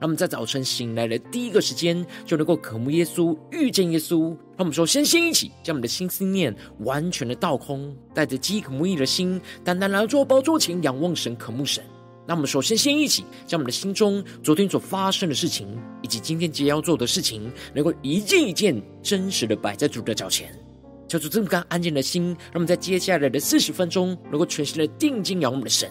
让我们在早晨醒来的第一个时间，就能够渴慕耶稣、遇见耶稣。让我们说，先先一起将我们的心思念完全的倒空，带着饥渴慕义的心，单单来到主宝座前仰望神、渴慕神。那我们说，先先一起将我们的心中昨天所发生的事情，以及今天即将要做的事情，能够一件一件真实的摆在主的脚前，求主这么干安静的心，让我们在接下来的四十分钟，能够全心的定睛仰望我们的神。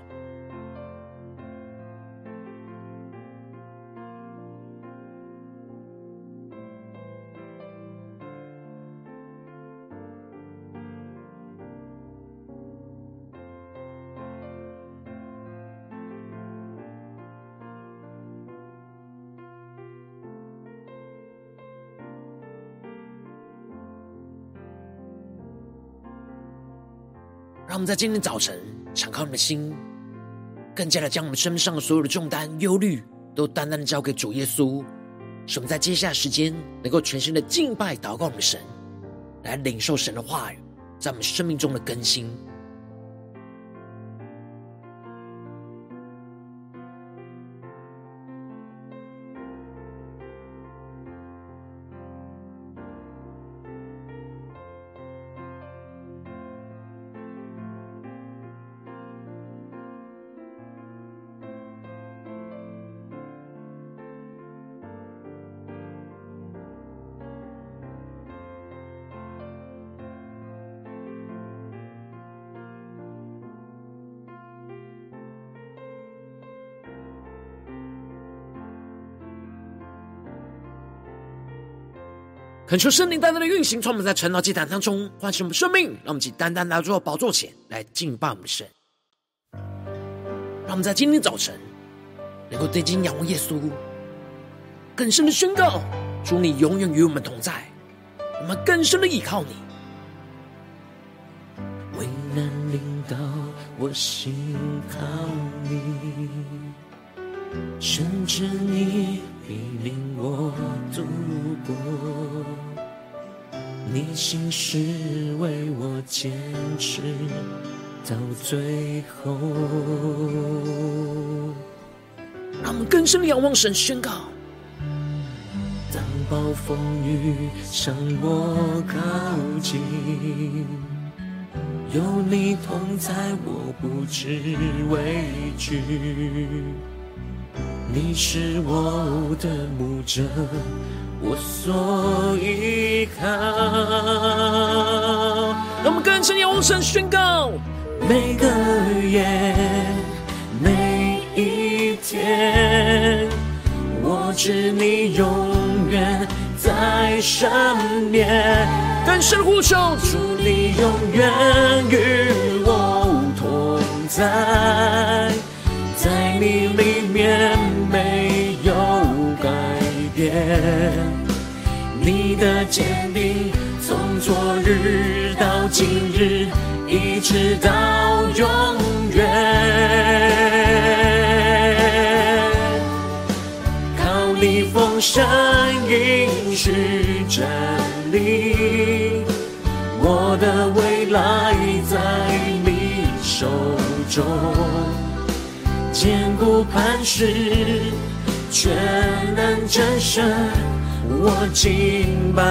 让我们在今天早晨敞开我们的心，更加的将我们身上所有的重担、忧虑，都单单的交给主耶稣。使我们在接下来时间，能够全心的敬拜、祷告我们的神，来领受神的话语，在我们生命中的更新。恳求圣灵单单的运行，充满在晨祷祭坛当中，唤醒我们生命。让我们以单单来到宝座前来敬拜我们的神。让我们在今天早晨能够定睛仰望耶稣，更深的宣告：主，你永远与我们同在。我们更深的依靠你。为难临到，我心靠你，甚至你必领我度过。你心事为我坚持到最后。让我们更深地仰望神，宣告：当暴风雨向我靠近，有你同在，我不知畏惧。你是我的牧者。我所依靠，让我们更深仰望神，宣告每个夜，每一天，我知你永远在身边，更深呼求，祝你永远与我同在，在你里面没有改变。你的坚定，从昨日到今日，一直到永远。靠你风声应许站立，我的未来在你手中，坚固磐石，全能战胜。我敬拜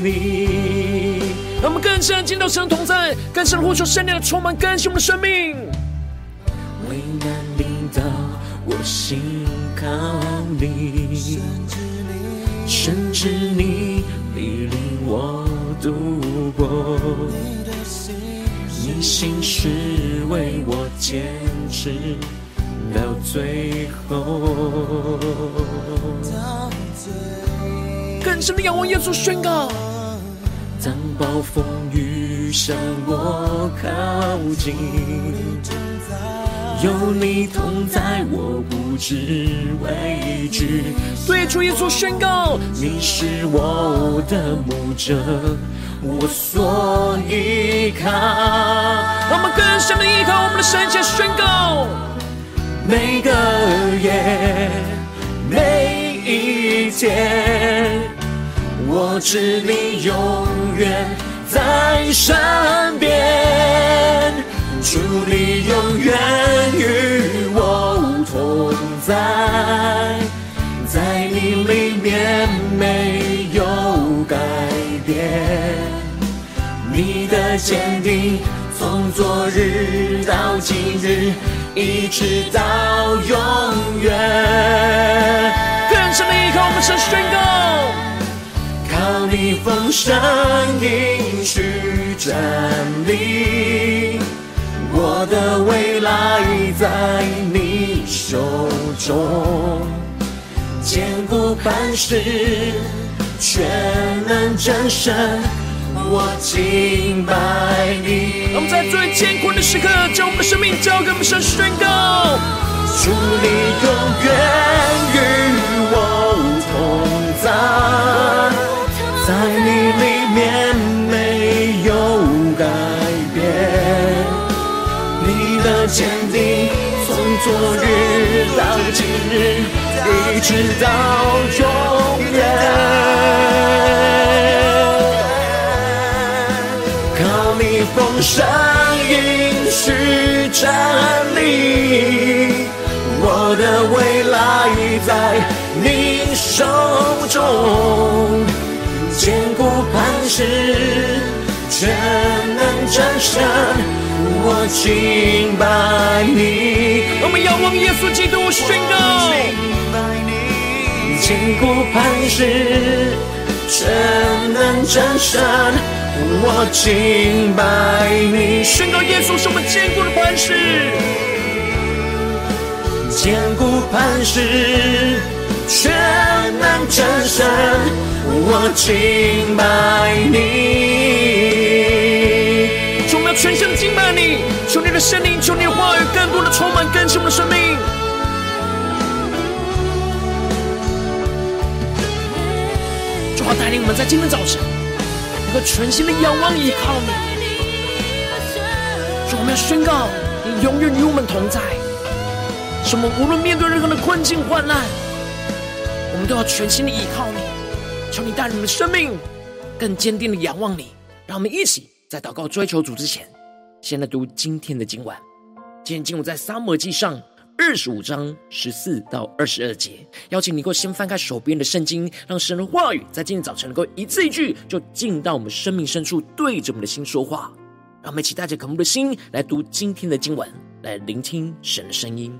你，让我们更深见到神同在，更深呼求圣灵充满更新我们的生命。为难临到，我心靠你，甚至你必领我度过。你心是为我坚持到最后。更深的仰望耶稣，宣告：当暴风雨向我靠近，有你同在，我不知畏惧。对主耶稣宣告，你是我的牧者，我所依靠。我们更深的依靠我们的神，且宣告，每个夜，每一天，我知你永远在身边。主，你永远与我同在，在你里面没有改变。你的坚定从昨日到今日，一直到永远。更深的依靠，我们是宣告，靠你丰盛应许站立。我的未来在你手中，坚固磐石，全能战胜，我敬拜你。我们在最艰苦的时刻，将我们的生命交给我们神宣告，主你永远与我同在，在你里面没有改变，你。的坚定，从昨日到今日，一直到永远。靠你丰盛应许站立，我的未来在你手中，坚固磐石，全能战胜。我敬拜你，我们仰望耶稣基督宣告，坚固磐石，全能战胜。我敬拜你，宣告耶稣是我们坚固的磐石，坚固磐石，全能战胜。我敬拜你。全心敬拜你，求你的圣灵，求你的话语更多的充满更新我们的生命。主啊，带领我们在今天早晨能够全心的仰望依靠你。主，我们要宣告，你永远与我们同在。什么？无论面对任何的困境患难，我们都要全心的依靠你。求你带领我们的生命更坚定的仰望你。让我们一起。在祷告追求主之前，先来读今天的经文。今天经文在撒母耳记上二十五章十四到二十二节。邀请你能够先翻开手边的圣经，让神的话语在今天早晨能够一字一句就进到我们生命深处，对着我们的心说话。让我们一起带着渴慕的心来读今天的经文，来聆听神的声音。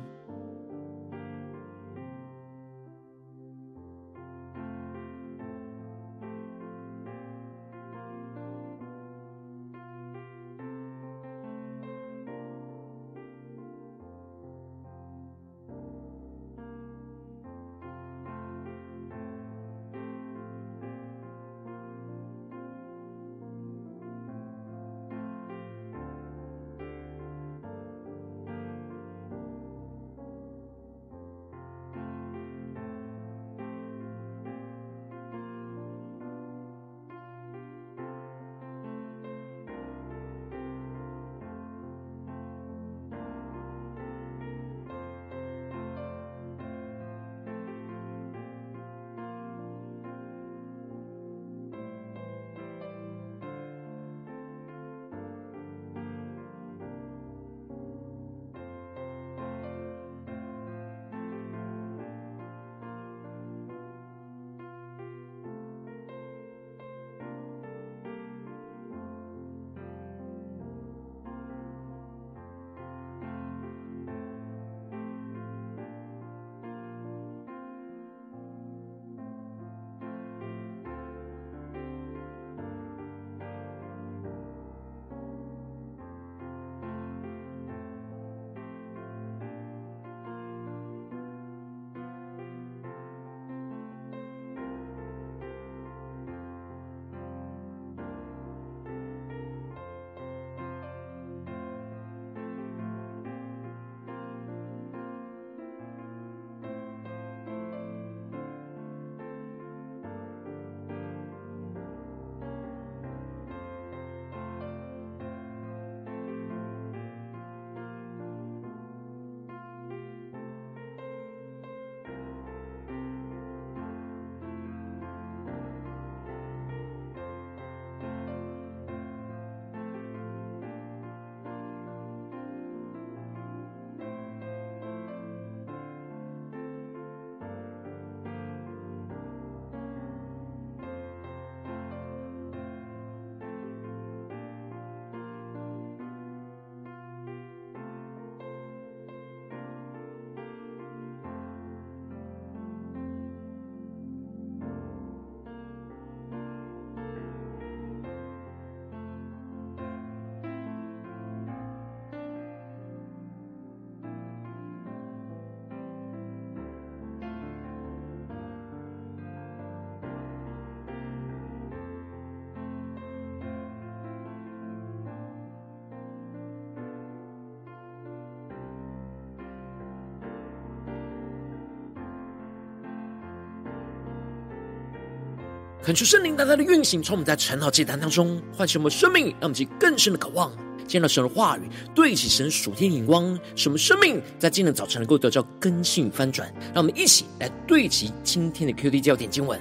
恳求圣灵大大的运行，从我们在晨祷祭坛当中唤醒我们生命，让我们去更深的渴望见到神的话语，对齐神属天眼光，使我们生命在今天早晨能够得到更新翻转。让我们一起来对齐今天的 QD 焦点经文，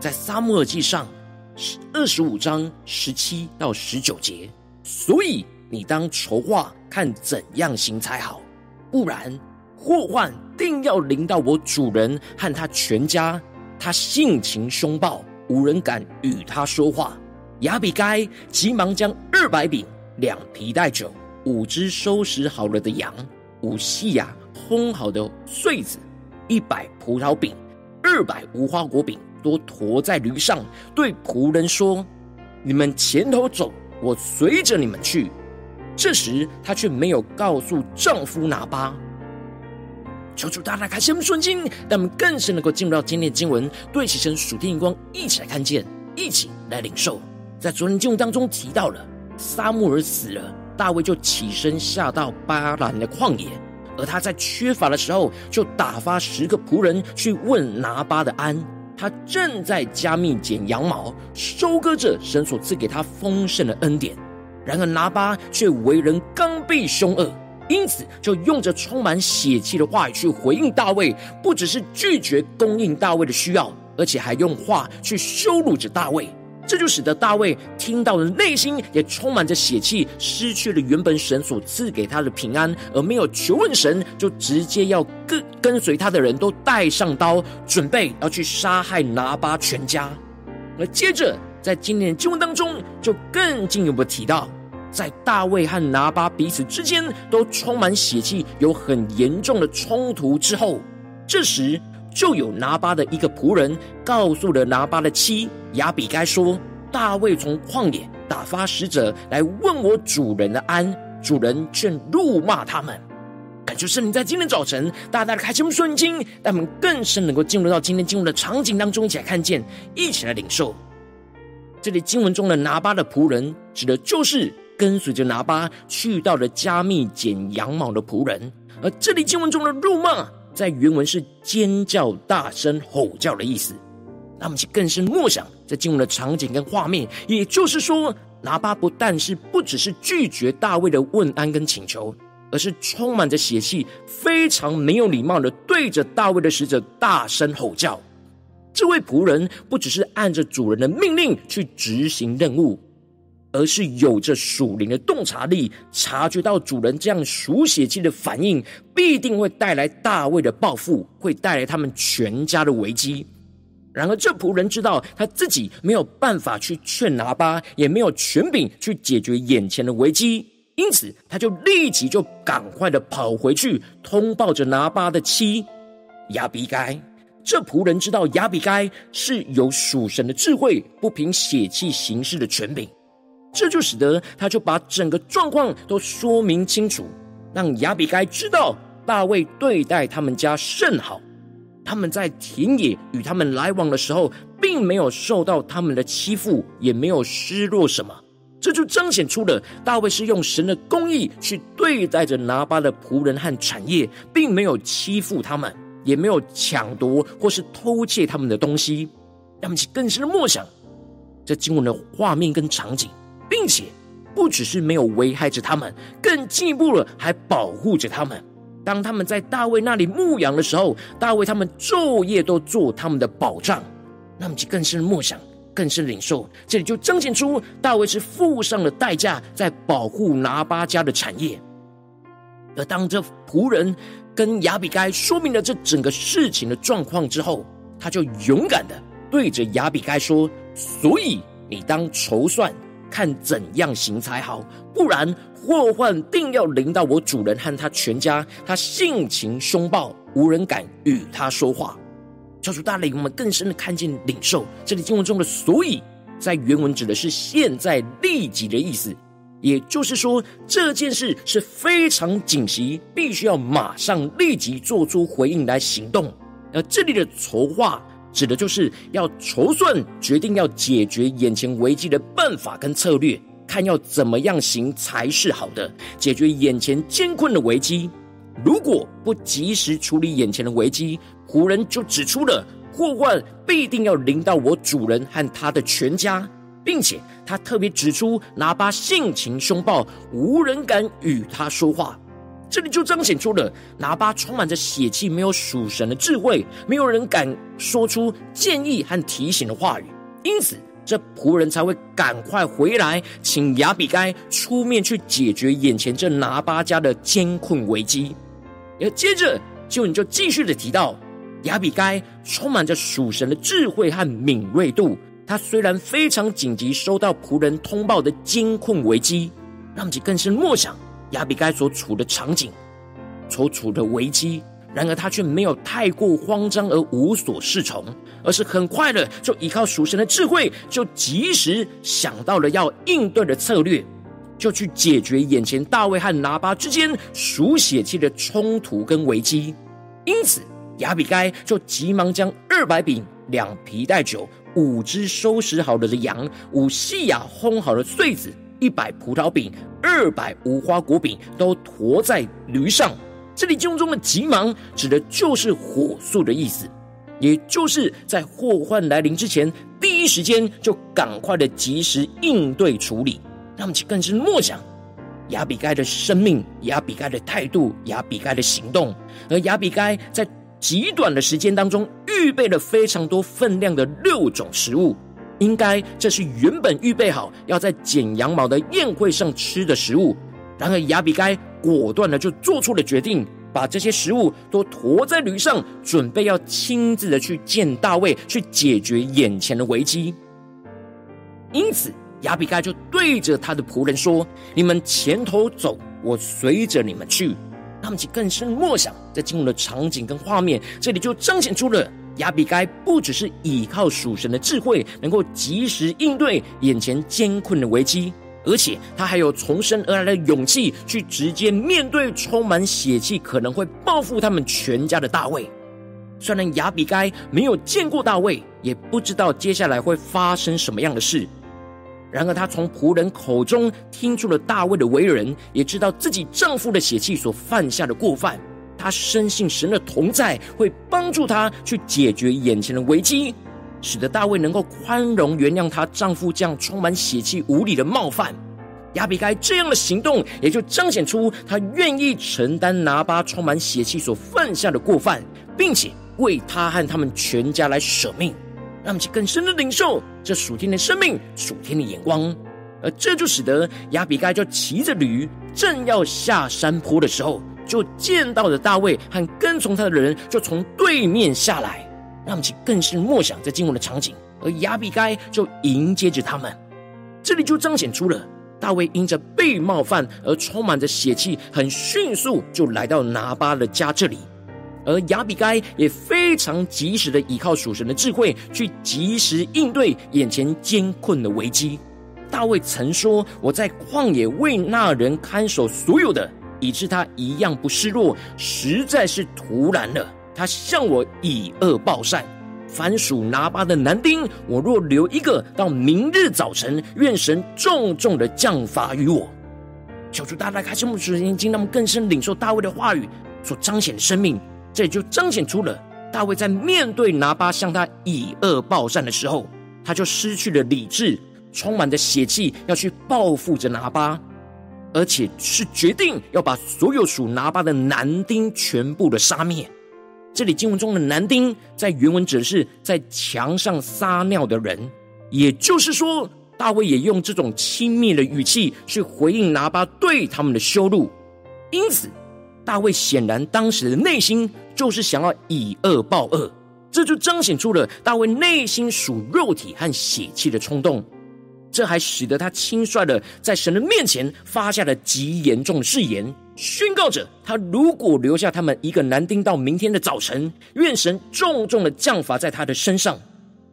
在撒母耳记上二十五章十七到十九节。所以你当筹划，看怎样行才好，不然祸患定要临到我主人和他全家。他性情凶暴。无人敢与他说话。亚比该急忙将二百饼、两皮带酒、五只收拾好了的羊、五细亚烘好的穗子、一百葡萄饼、二百无花果饼，都驮在驴上，对仆人说：“你们前头走，我随着你们去。”这时，她却没有告诉丈夫拿巴。求主大大开启我们顺经，让我们更深能够进入到今天的经文，对齐神属天荧光，一起来看见，一起来领受。在昨天经文当中提到了，撒母耳死了，大卫就起身下到巴兰的旷野，而他在缺乏的时候，就打发十个仆人去问拿巴的安。他正在加密剪羊毛，收割着神所赐给他丰盛的恩典。然而拿巴却为人刚愎凶恶。因此，就用着充满血气的话语去回应大卫，不只是拒绝供应大卫的需要，而且还用话去羞辱着大卫。这就使得大卫听到的内心也充满着血气，失去了原本神所赐给他的平安，而没有求问神，就直接要跟跟随他的人都带上刀，准备要去杀害拿巴全家。而接着，在今天的经文当中，就更进一步提到。在大卫和拿巴彼此之间都充满血气，有很严重的冲突之后，这时就有拿巴的一个仆人告诉了拿巴的妻亚比该说：“大卫从旷野打发使者来问我主人的安，主人却怒骂他们。”感谢圣灵在今天早晨大大的开启我们顺经，让我们更深能够进入到今天经文的场景当中，一起来看见，一起来领受。这里经文中的拿巴的仆人，指的就是。跟随着拿巴去到了加密剪羊毛的仆人，而这里经文中的辱骂，在原文是尖叫、大声吼叫的意思。那么，去更深默想在经文的场景跟画面，也就是说，拿巴不但是不只是拒绝大卫的问安跟请求，而是充满着血气，非常没有礼貌的对着大卫的使者大声吼叫。这位仆人不只是按着主人的命令去执行任务。而是有着属灵的洞察力，察觉到主人这样属血气的反应，必定会带来大卫的报复，会带来他们全家的危机。然而，这仆人知道他自己没有办法去劝拿巴，也没有权柄去解决眼前的危机，因此他就立即就赶快的跑回去，通报着拿巴的妻亚比该。这仆人知道亚比该是有属神的智慧，不凭血气行事的权柄。这就使得他就把整个状况都说明清楚，让亚比该知道大卫对待他们家甚好，他们在田野与他们来往的时候，并没有受到他们的欺负，也没有失落什么。这就彰显出了大卫是用神的公义去对待着拿巴的仆人和产业，并没有欺负他们，也没有抢夺或是偷窃他们的东西。让我们去更深的默想这经文的画面跟场景。并且不只是没有危害着他们，更进一步了，还保护着他们。当他们在大卫那里牧羊的时候，大卫他们昼夜都做他们的保障。那么就更深的默想，更深领受，这里就彰显出大卫是付上了代价，在保护拿八家的产业。而当这仆人跟亚比该说明了这整个事情的状况之后，他就勇敢的对着亚比该说：“所以你当筹算。”看怎样行才好，不然祸患定要临到我主人和他全家。他性情凶暴，无人敢与他说话。教主大领我们更深的看见领受这里经文中的“所以”在原文指的是现在立即的意思，也就是说这件事是非常紧急，必须要马上立即做出回应来行动。而这里的筹划。指的就是要筹算，决定要解决眼前危机的办法跟策略，看要怎么样行才是好的，解决眼前艰困的危机。如果不及时处理眼前的危机，仆人就指出了祸患必定要临到我主人和他的全家，并且他特别指出拿巴性情凶暴，无人敢与他说话。这里就彰显出了拿巴充满着血气，没有属神的智慧，没有人敢说出建议和提醒的话语，因此这仆人才会赶快回来，请亚比该出面去解决眼前这拿巴家的艰困危机。而接着，就你就继续的提到，亚比该充满着属神的智慧和敏锐度，他虽然非常紧急收到仆人通报的艰困危机，让其更深默想。亚比该所处的场景，所处的危机，然而他却没有太过慌张而无所适从，而是很快的就依靠属神的智慧，就及时想到了要应对的策略，就去解决眼前大卫和拿巴之间属血气的冲突跟危机。因此，亚比该就急忙将二百饼、两皮带酒、五只收拾好了的羊、五细亚烘好的穗子。一百葡萄饼、二百无花果饼都驮在驴上。这里经文中的“急忙”指的就是火速的意思，也就是在祸患来临之前，第一时间就赶快的及时应对处理。让我们更是默想亚比该的生命、亚比该的态度、亚比该的行动，而亚比该在极短的时间当中预备了非常多分量的六种食物。应该这是原本预备好要在剪羊毛的宴会上吃的食物，然而亚比该果断的就做出了决定，把这些食物都驮在驴上，准备要亲自的去见大卫，去解决眼前的危机。因此，亚比该就对着他的仆人说：“你们前头走，我随着你们去。”他们就更深默想，在进入的场景跟画面，这里就彰显出了。亚比该不只是依靠属神的智慧，能够及时应对眼前艰困的危机，而且他还有从生而来的勇气，去直接面对充满血气、可能会报复他们全家的大卫。虽然亚比该没有见过大卫，也不知道接下来会发生什么样的事，然而他从仆人口中听出了大卫的为人，也知道自己丈夫的血气所犯下的过犯。他深信神的同在会帮助他去解决眼前的危机，使得大卫能够宽容原谅她丈夫这样充满血气无理的冒犯。亚比该这样的行动，也就彰显出他愿意承担拿巴充满血气所犯下的过犯，并且为他和他们全家来舍命，让我们去更深的领受这属天的生命、属天的眼光。而这就使得亚比该就骑着驴，正要下山坡的时候。就见到了大卫和跟从他的人，就从对面下来，让我们去更是默想在经文的场景。而亚比该就迎接着他们，这里就彰显出了大卫因着被冒犯而充满着血气，很迅速就来到拿巴的家这里。而亚比该也非常及时的依靠属神的智慧，去及时应对眼前艰困的危机。大卫曾说：“我在旷野为那人看守所有的。”以致他一样不示弱，实在是突然了。他向我以恶报善，凡属拿巴的男丁，我若留一个到明日早晨，愿神重重的降罚于我。求主大大开启我们属灵眼睛，让们更深领受大卫的话语所彰显的生命。这也就彰显出了大卫在面对拿巴向他以恶报善的时候，他就失去了理智，充满着血气，要去报复着拿巴。而且是决定要把所有属拿巴的男丁全部的杀灭。这里经文中的男丁，在原文指的是在墙上撒尿的人，也就是说，大卫也用这种轻蔑的语气去回应拿巴对他们的羞辱。因此，大卫显然当时的内心就是想要以恶报恶，这就彰显出了大卫内心属肉体和血气的冲动。这还使得他轻率的在神的面前发下了极严重的誓言，宣告着他如果留下他们一个男丁到明天的早晨，愿神重重的降罚在他的身上。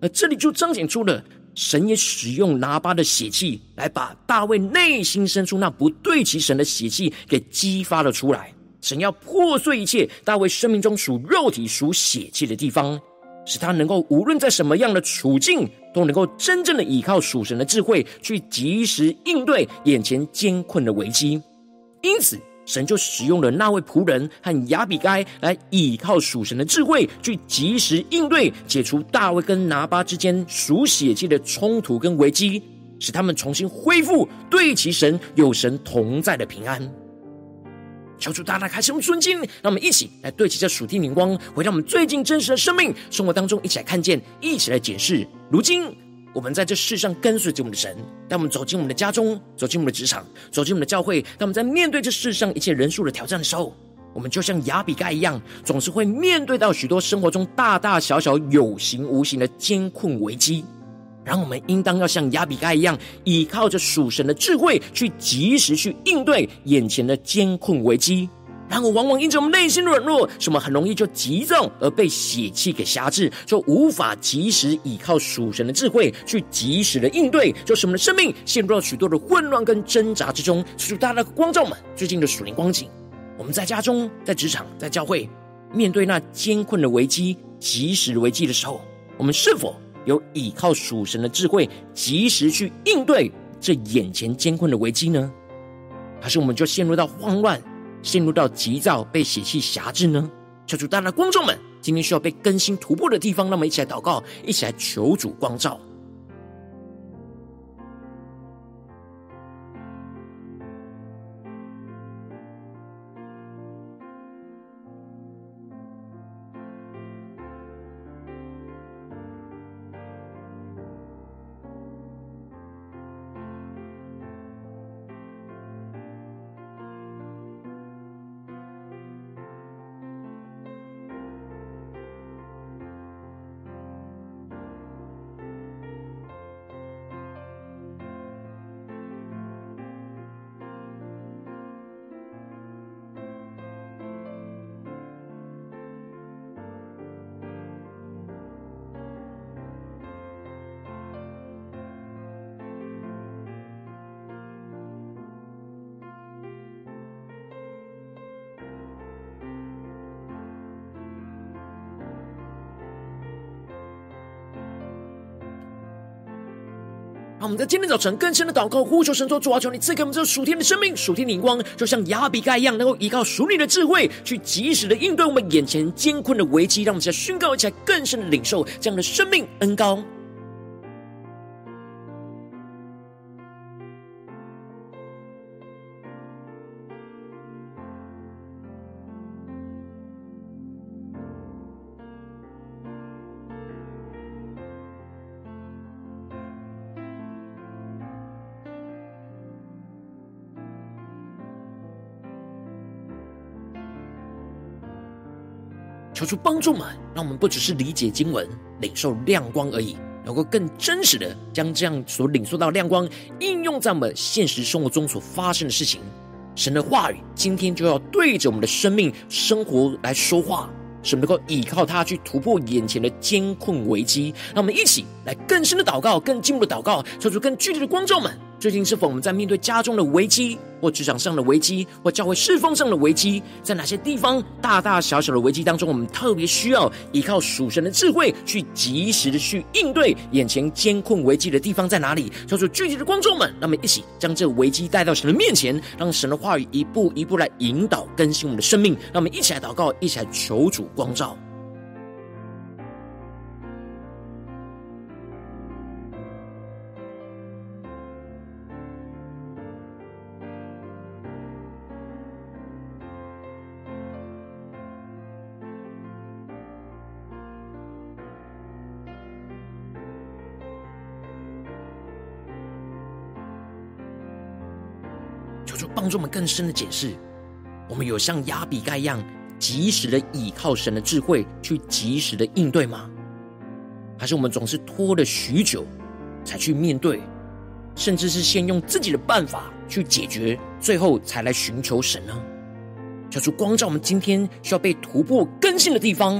而这里就彰显出了神也使用拿巴的血气来把大卫内心深处那不对齐神的血气给激发了出来。神要破碎一切大卫生命中属肉体属血气的地方。使他能够无论在什么样的处境，都能够真正的依靠属神的智慧，去及时应对眼前艰困的危机。因此，神就使用了那位仆人和亚比该来倚靠属神的智慧，去及时应对，解除大卫跟拿巴之间属血气的冲突跟危机，使他们重新恢复对齐神有神同在的平安。求主大大开启我们顺境，让我们一起来对齐这属天灵光，回到我们最近真实的生命生活当中，一起来看见，一起来检视。如今我们在这世上跟随着我们的神，当我们走进我们的家中，走进我们的职场，走进我们的教会，当我们在面对这世上一切人数的挑战的时候，我们就像亚比该一样，总是会面对到许多生活中大大小小有形无形的艰困危机。然后我们应当要像亚比该一样，依靠着属神的智慧，去及时去应对眼前的艰困危机。然后往往因着我们内心的软弱，使我们很容易就急躁而被血气给辖制，就无法及时依靠属神的智慧去及时的应对，就使我们的生命陷入了许多的混乱跟挣扎之中。求主大大的光照们最近的属灵光景，我们在家中、在职场、在教会，面对那艰困的危机、及时的危机的时候，我们是否有倚靠属神的智慧，及时去应对这眼前艰困的危机呢？还是我们就陷入到慌乱，陷入到急躁，被血气辖制呢？求主，大家观众们，今天需要被更新突破的地方，那么一起来祷告，一起来求主光照。在今天早晨更深的祷告，呼求神说：主啊，求你赐给我们这属天的生命、属天的灵光，就像亚比盖一样，能够依靠属灵的智慧，去及时的应对我们眼前艰困的危机。让我们在宣告一起来，更深的领受这样的生命恩高。求主帮助们，让我们不只是理解经文、领受亮光而已，能够更真实的将这样所领受到亮光应用在我们现实生活中所发生的事情。神的话语今天就要对着我们的生命生活来说话，使我们能够依靠它去突破眼前的艰困危机。让我们一起来更深的祷告，更进步的祷告，求出更具体的光照们。最近是否我们在面对家中的危机，或职场上的危机，或教会侍奉上的危机？在哪些地方大大小小的危机当中，我们特别需要依靠属神的智慧，去及时的去应对眼前艰困危机的地方在哪里？求主具体的光众们，让我们一起将这危机带到神的面前，让神的话语一步一步来引导更新我们的生命。让我们一起来祷告，一起来求主光照。帮助我们更深的解释，我们有像亚比盖一样，及时的倚靠神的智慧，去及时的应对吗？还是我们总是拖了许久才去面对，甚至是先用自己的办法去解决，最后才来寻求神呢？求主光照我们今天需要被突破更新的地方，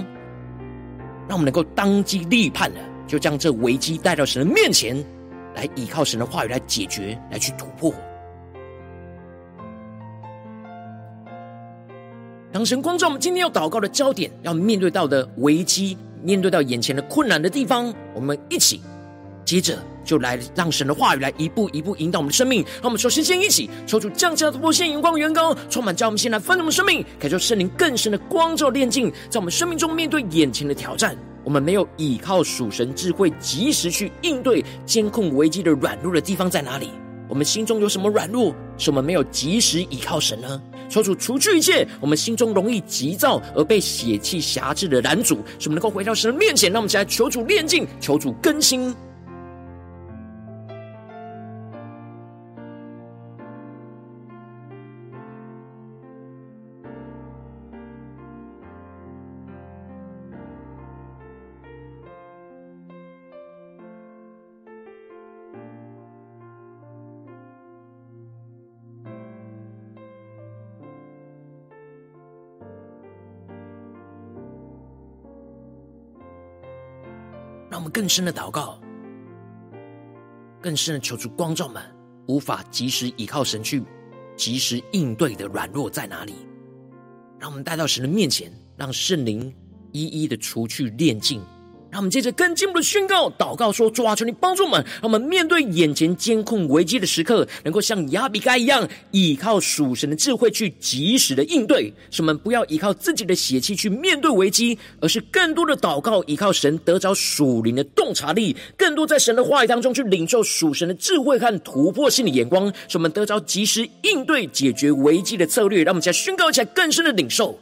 让我们能够当机立判的，就将这危机带到神的面前，来依靠神的话语来解决，来去突破。当神光照我们今天要祷告的焦点，要面对到的危机，面对到眼前的困难的地方，我们一起接着就来让神的话语来一步一步引导我们的生命。让我们首先先一起抽出降下突破线、荧光、圆光，充满叫我们先来翻转我们生命，感受圣灵更深的光照炼境，在我们生命中面对眼前的挑战。我们没有依靠属神智慧，及时去应对监控危机的软弱的地方在哪里？我们心中有什么软弱，是我们没有及时依靠神呢？求主除去一切我们心中容易急躁而被血气辖制的拦阻，使我们能够回到神的面前。让我们起来求主炼净，求主更新。让我们更深的祷告，更深的求助光照们，无法及时依靠神去及时应对的软弱在哪里？让我们带到神的面前，让圣灵一一的除去炼净。让我们接着更进一步的宣告、祷告说：“主啊，求你帮助我们，让我们面对眼前监控危机的时刻，能够像亚比该一样，依靠属神的智慧去及时的应对。使我们不要依靠自己的血气去面对危机，而是更多的祷告，依靠神得着属灵的洞察力，更多在神的话语当中去领受属神的智慧和突破性的眼光，使我们得着及时应对解决危机的策略。让我们再宣告起来，更深的领受。”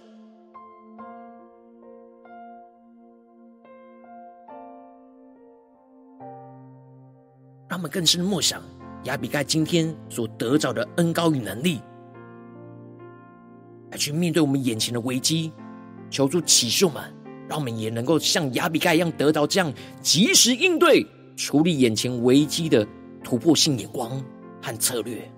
们更深的默想亚比盖今天所得着的恩高与能力，来去面对我们眼前的危机，求助启示我们，让我们也能够像亚比盖一样得到这样及时应对、处理眼前危机的突破性眼光和策略。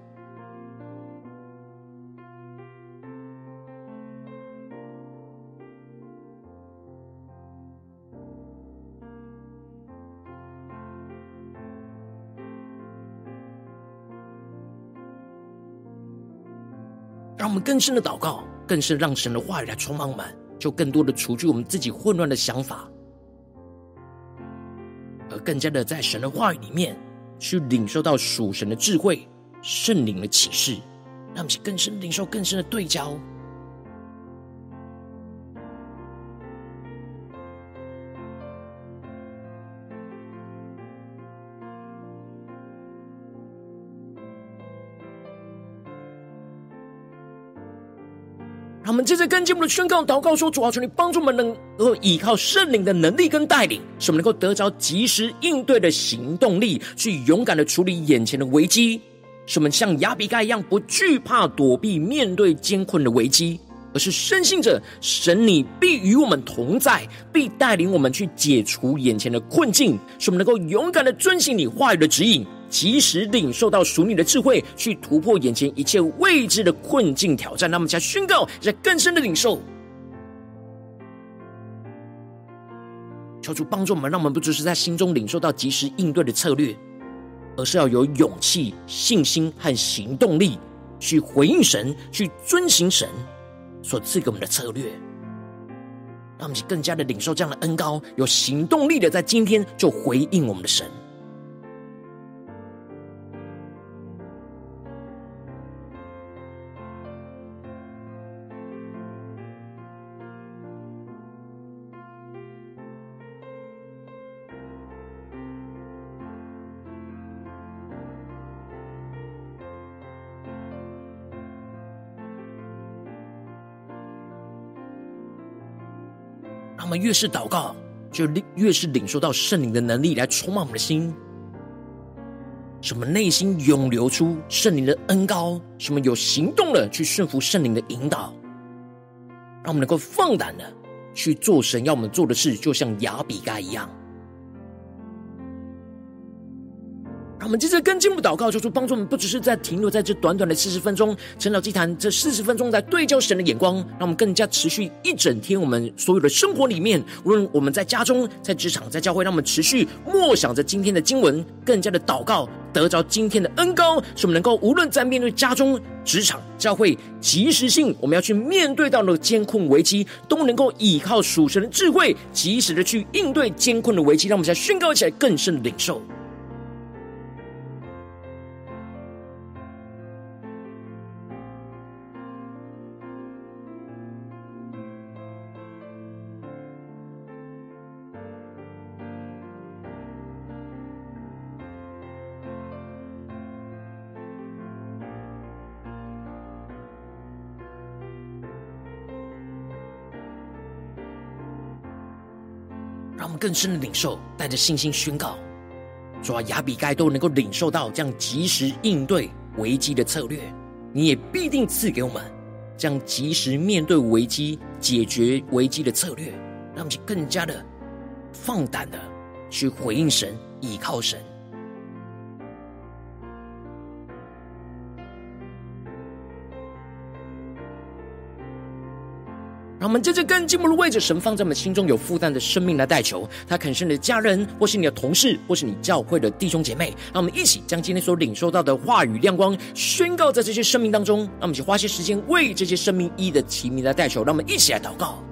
让我们更深的祷告，更是让神的话语来充满我们，就更多的除去我们自己混乱的想法，而更加的在神的话语里面去领受到属神的智慧、圣灵的启示，让我们更深领受更深的对焦。我们接着跟进一步的宣告、祷告说：“主啊，求你帮助我们，能够依靠圣灵的能力跟带领，使我们能够得着及时应对的行动力，去勇敢的处理眼前的危机。使我们像亚比盖一样，不惧怕躲避面对艰困的危机，而是深信着神，你必与我们同在，必带领我们去解除眼前的困境，使我们能够勇敢的遵行你话语的指引。”及时领受到属你的智慧，去突破眼前一切未知的困境挑战。那么，加宣告，在更深的领受，求主帮助我们，让我们不只是在心中领受到及时应对的策略，而是要有勇气、信心和行动力，去回应神，去遵行神所赐给我们的策略。让我们更加的领受这样的恩膏，有行动力的，在今天就回应我们的神。越是祷告，就越是领受到圣灵的能力来充满我们的心，什么内心涌流出圣灵的恩高，什么有行动的去顺服圣灵的引导，让我们能够放胆的去做神要我们做的事，就像雅比该一样。我们接着跟进步祷告，求主帮助我们，不只是在停留在这短短的四十分钟，晨祷祭坛这四十分钟在对焦神的眼光，让我们更加持续一整天。我们所有的生活里面，无论我们在家中、在职场、在教会，让我们持续默想着今天的经文，更加的祷告，得着今天的恩膏，使我们能够无论在面对家中、职场、教会，及时性我们要去面对到的监控危机，都能够依靠属神的智慧，及时的去应对监控的危机。让我们再宣告起来更深的领受。更深的领受，带着信心宣告，说亚比该都能够领受到这样及时应对危机的策略，你也必定赐给我们这样及时面对危机、解决危机的策略，让我们更加的放胆的去回应神、依靠神。让我们在这更进一步的位置，神放在我们心中有负担的生命来代求，他肯是你的家人，或是你的同事，或是你教会的弟兄姐妹。让我们一起将今天所领受到的话语亮光宣告在这些生命当中。让我们一起花些时间为这些生命一一的提名来代求。让我们一起来祷告。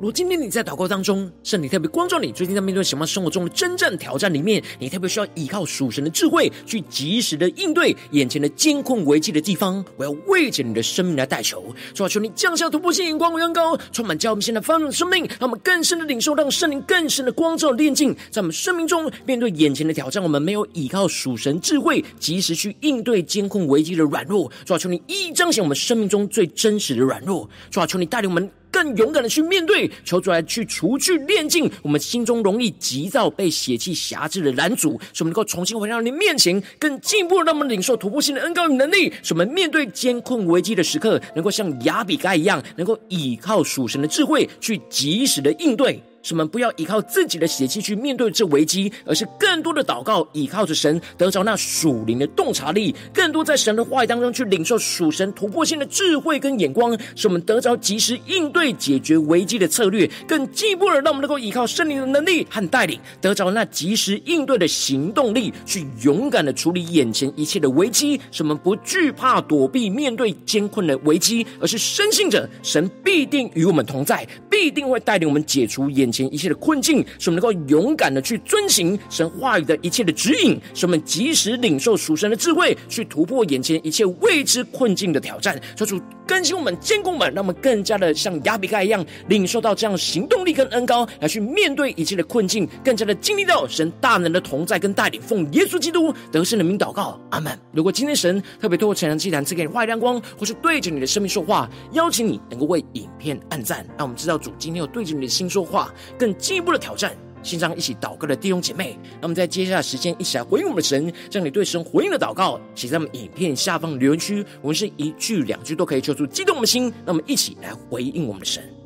如今天你在祷告当中，圣灵特别光照你，最近在面对什么生活中的真正挑战里面，你特别需要依靠属神的智慧，去及时的应对眼前的监控危机的地方，我要为着你的生命来代求，主啊，求你降下突破性眼光，远高，充满叫我们现在丰盛的生命，让我们更深的领受，让圣灵更深的光照炼净，在我们生命中面对眼前的挑战，我们没有依靠属神智慧，及时去应对监控危机的软弱，主啊，求你一一彰显我们生命中最真实的软弱，主啊，求你带领我们。更勇敢的去面对，求主来去除去炼净我们心中容易急躁、被血气辖制的拦阻，使我们能够重新回到你面前，更进一步让我们领受突破性的恩膏与能力，使我们面对艰困危机的时刻，能够像亚比该一样，能够依靠属神的智慧去及时的应对。使我们不要依靠自己的血气去面对这危机，而是更多的祷告，依靠着神，得着那属灵的洞察力，更多在神的话语当中去领受属神突破性的智慧跟眼光，使我们得着及时应对解决危机的策略，更进一步的让我们能够依靠圣灵的能力和带领，得着那及时应对的行动力，去勇敢的处理眼前一切的危机，使我们不惧怕躲避面对艰困的危机，而是深信着神必定与我们同在，必定会带领我们解除眼眼前一切的困境，使我们能够勇敢的去遵行神话语的一切的指引，使我们及时领受属神的智慧，去突破眼前一切未知困境的挑战。求主更新我们、坚固我们，让我们更加的像亚比盖一样，领受到这样行动力跟恩膏，来去面对一切的困境，更加的经历到神大能的同在跟带领。奉耶稣基督得胜的名祷告，阿门。如果今天神特别透过晨光祭坛赐给你话语亮光，或是对着你的生命说话，邀请你能够为影片按赞，让我们知道主今天有对着你的心说话。更进一步的挑战，线上一起祷告的弟兄姐妹，那么在接下来时间一起来回应我们的神，将你对神回应的祷告写在我们影片下方留言区，我们是一句两句都可以求出激动我们的心，那么一起来回应我们的神。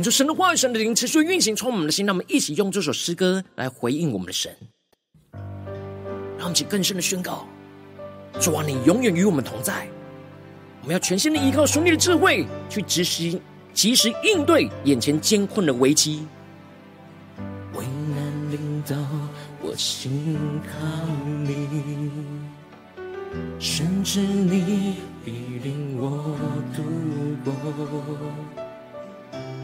恳求神的话语、神的灵持续运行，充满我们的心。让我们一起用这首诗歌来回应我们的神，让我们起更深的宣告：主啊，你永远与我们同在。我们要全心的依靠属你的智慧，去执行及时应对眼前艰困的危机。危难临到，我心靠你，甚至你必领我度过。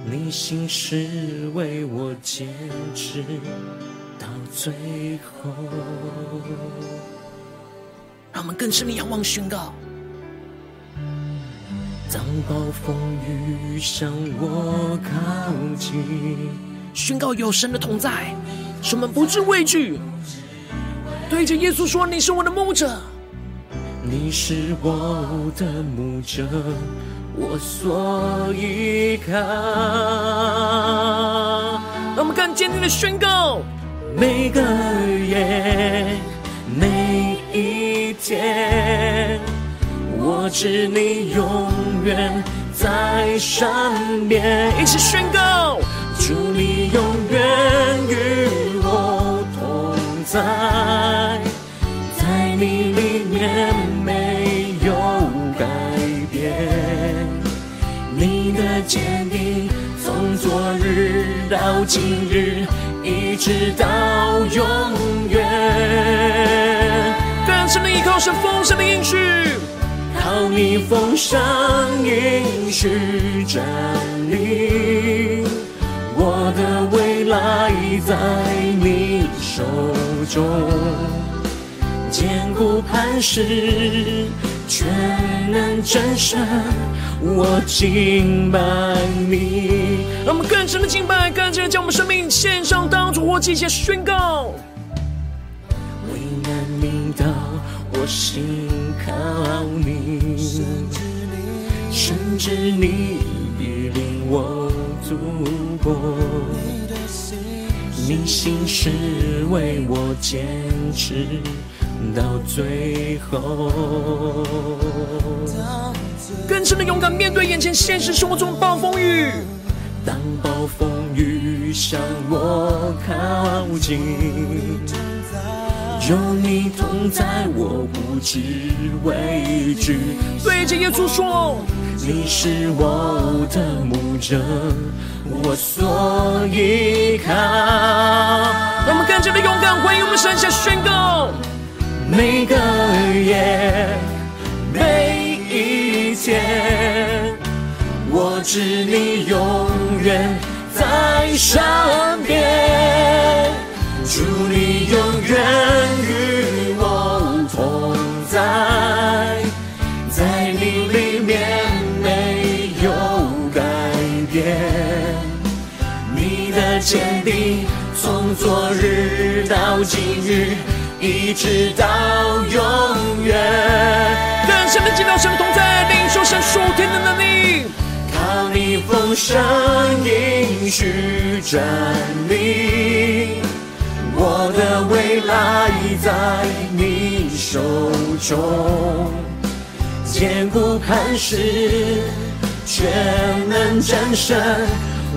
你心是为我坚持到最后。让我们更深的仰望宣告。当暴风雨向我靠近，宣告有神的同在，使我们不致畏惧。对着耶稣说：“你是我的牧者，你是我的牧者。”我所依靠，让我们更坚定的宣告：每个夜，每一天，我知你永远在身边。一起宣告：祝，你永远与我同，在到今日，一直到永远。更深的依靠，是丰盛的应许，靠你丰盛应许站立，我的未来在你手中，坚固磐石，全能战胜。我敬拜你，让我们更深的敬拜，更深的将我们生命献上，当作活祭，一起宣告。为难你到，我心靠你，甚至你必领我度过。你心是为我坚持到最后。更深的勇敢面对眼前现实生活中的暴风雨。当暴风雨向我靠近，有你同在，我不知畏惧。对着耶稣说：“你是我的牧者，我所依靠。”让我们更加的勇敢，欢迎我们神下宣告。每个夜，每一天，我知你永远在身边，祝你永远与我同在，在你里面没有改变，你的坚定从昨日到今日。一直到永远，更深的见到神的同在，领受神属天的能力，靠你丰盛应许站立，我的未来在你手中，坚固磐石，全能战胜。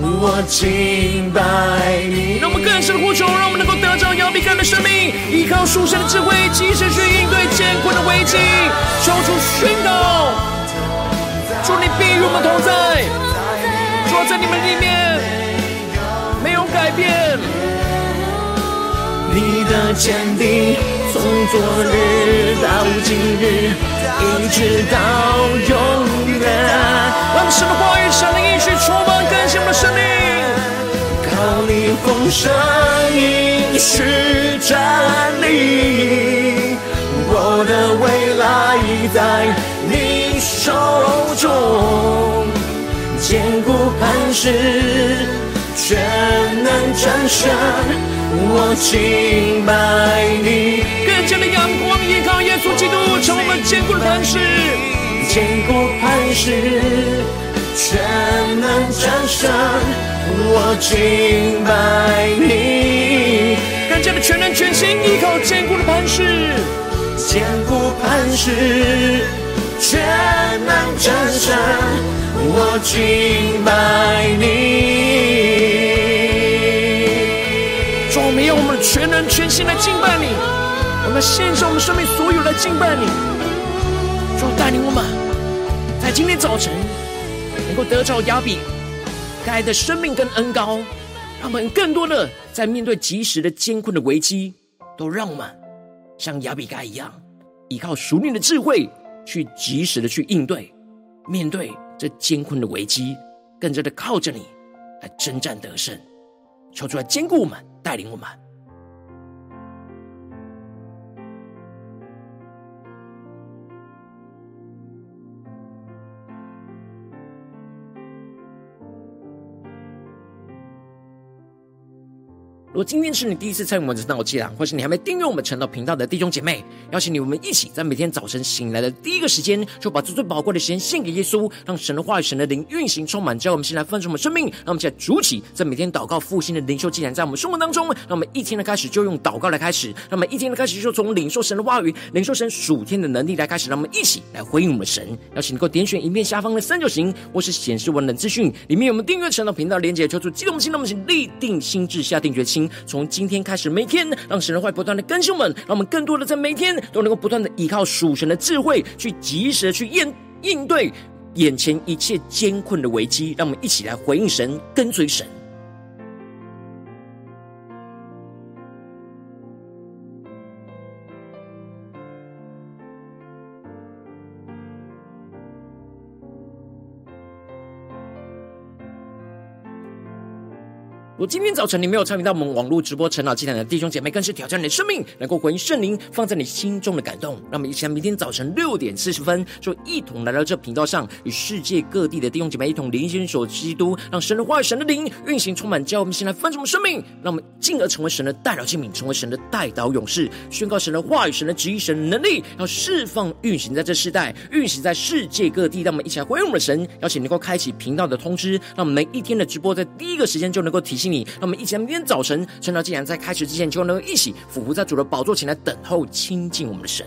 我敬拜你，让我们更深的呼求，让我们能够得着亚比该的生命，依靠属神的智慧，及时去应对艰困的危机，求主宣告，主你必与我们同在，主在你们里面没有改变，你的坚定从昨日到今日，一直到永远，让神的话语、神的应许充满更新我们的生命。靠你丰盛应许站立，我的未来在你手中，坚固磐石，全能战胜。我敬拜你，更加的阳光依靠耶稣基督，成为我们坚固的磐石，坚固磐石，全能战胜。我敬拜你，更加的全能全心依靠坚固的磐石，坚固磐石，全能战胜。我敬拜你。主，我们用我们全人全心来敬拜你，我们献上我们生命所有来敬拜你。主带领我们，在今天早晨能够得着亚比该的生命跟恩膏，让我们更多的在面对即时的艰困的危机，都让我们像亚比该一样，依靠属灵的智慧，去及时的去应对，面对这艰困的危机，更加的靠着你来征战得胜，求主来坚固我们，带领我们。今天是你第一次参与我们的晨祷祭坛，或是你还没订阅我们晨祷频道的弟兄姐妹，邀请你我们一起在每天早晨醒来的第一个时间，就把这最宝贵的时间献给耶稣，让神的话语、神的灵运行充满，叫我们先来分盛我们生命，让我们现在主起在每天祷告复兴的灵修祭坛，在我们生活当中，让我们一天的开始就用祷告来开始，让我们一天的开始就从领受神的话语、领受神属天的能力来开始，让我们一起来回应我们神。邀请你能够点选影片下方的三角形，或是显示文本资讯里面有我们订阅晨祷频道连接，求主激动的心，那我们请立定心志，下定决心，从今天开始，每天让神的话不断的更新我们，让我们更多的在每天都能够不断的依靠属神的智慧，去及时的去应应对眼前一切艰困的危机。让我们一起来回应神，跟随神。我今天早晨你没有参与到我们网络直播晨祷祭坛的弟兄姐妹，更是挑战你的生命，能够回应圣灵放在你心中的感动。让我们一起来，明天早晨六点四十分，就一同来到这频道上，与世界各地的弟兄姐妹一同连接所基督，让神的话语、神的灵运行充满，叫我们先来分盛生命，让我们进而成为神的代祷器皿，成为神的代祷勇士，宣告神的话语、神的旨意、神的能力，要释放运行在这世代，运行在世界各地。让我们一起来回应我们的神，邀请能够开启频道的通知，让我们每一天的直播在第一个时间就能够提醒。你，让我们一起来，明天早晨，晨祷祭坛在开始之前，就能够一起俯伏在主的宝座前来等候亲近我们的神。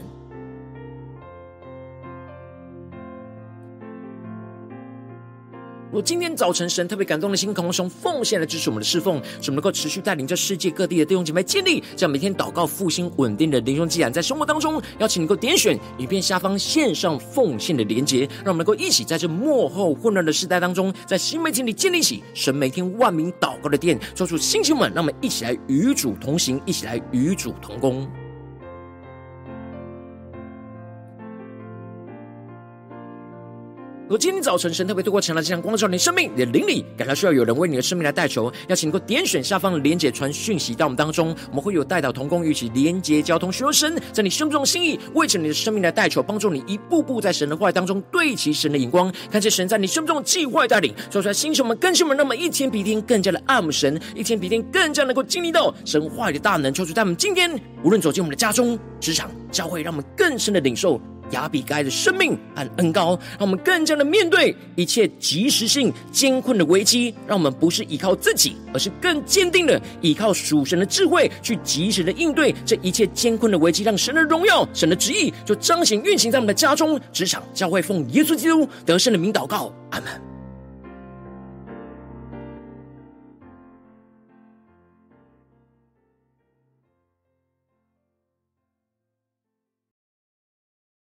我今天早晨，神特别感动的心，同时奉献来支持我们的侍奉，使我们能够持续带领着世界各地的弟兄姐妹建立这样每天祷告复兴稳定的灵修祭坛，在生活当中，邀请你能够点选影片下方线上奉献的连结，让我们能够一起在这幕后混乱的时代当中，在新媒体里建立起神每天万名祷告的殿，做出星星们，让我们一起来与主同行，一起来与主同工。如果今天早晨神特别透过晨祷这样光照你的生命，你的灵里感到需要有人为你的生命来代求，邀请你能够点选下方的连结传讯息到我们当中，我们会有带到同工，一起连结交通，寻求神在你生命中的心意，为着你的生命来代求，帮助你一步步在神的话语当中对齐神的眼光，看见神在你生命中的计划带领，说出来星球们更新们，那么一天比一天更加的爱慕神，一天比一天更加能够经历到神话语的大能，求主在我们今天无论走进我们的家中、职场、教会，让我们更深的领受。亚比该的生命和恩高，让我们更加的面对一切及时性艰困的危机。让我们不是依靠自己，而是更坚定的依靠属神的智慧，去及时的应对这一切艰困的危机。让神的荣耀、神的旨意就彰显运行在我们的家中、职场、教会，奉耶稣基督得胜的名祷告，阿门。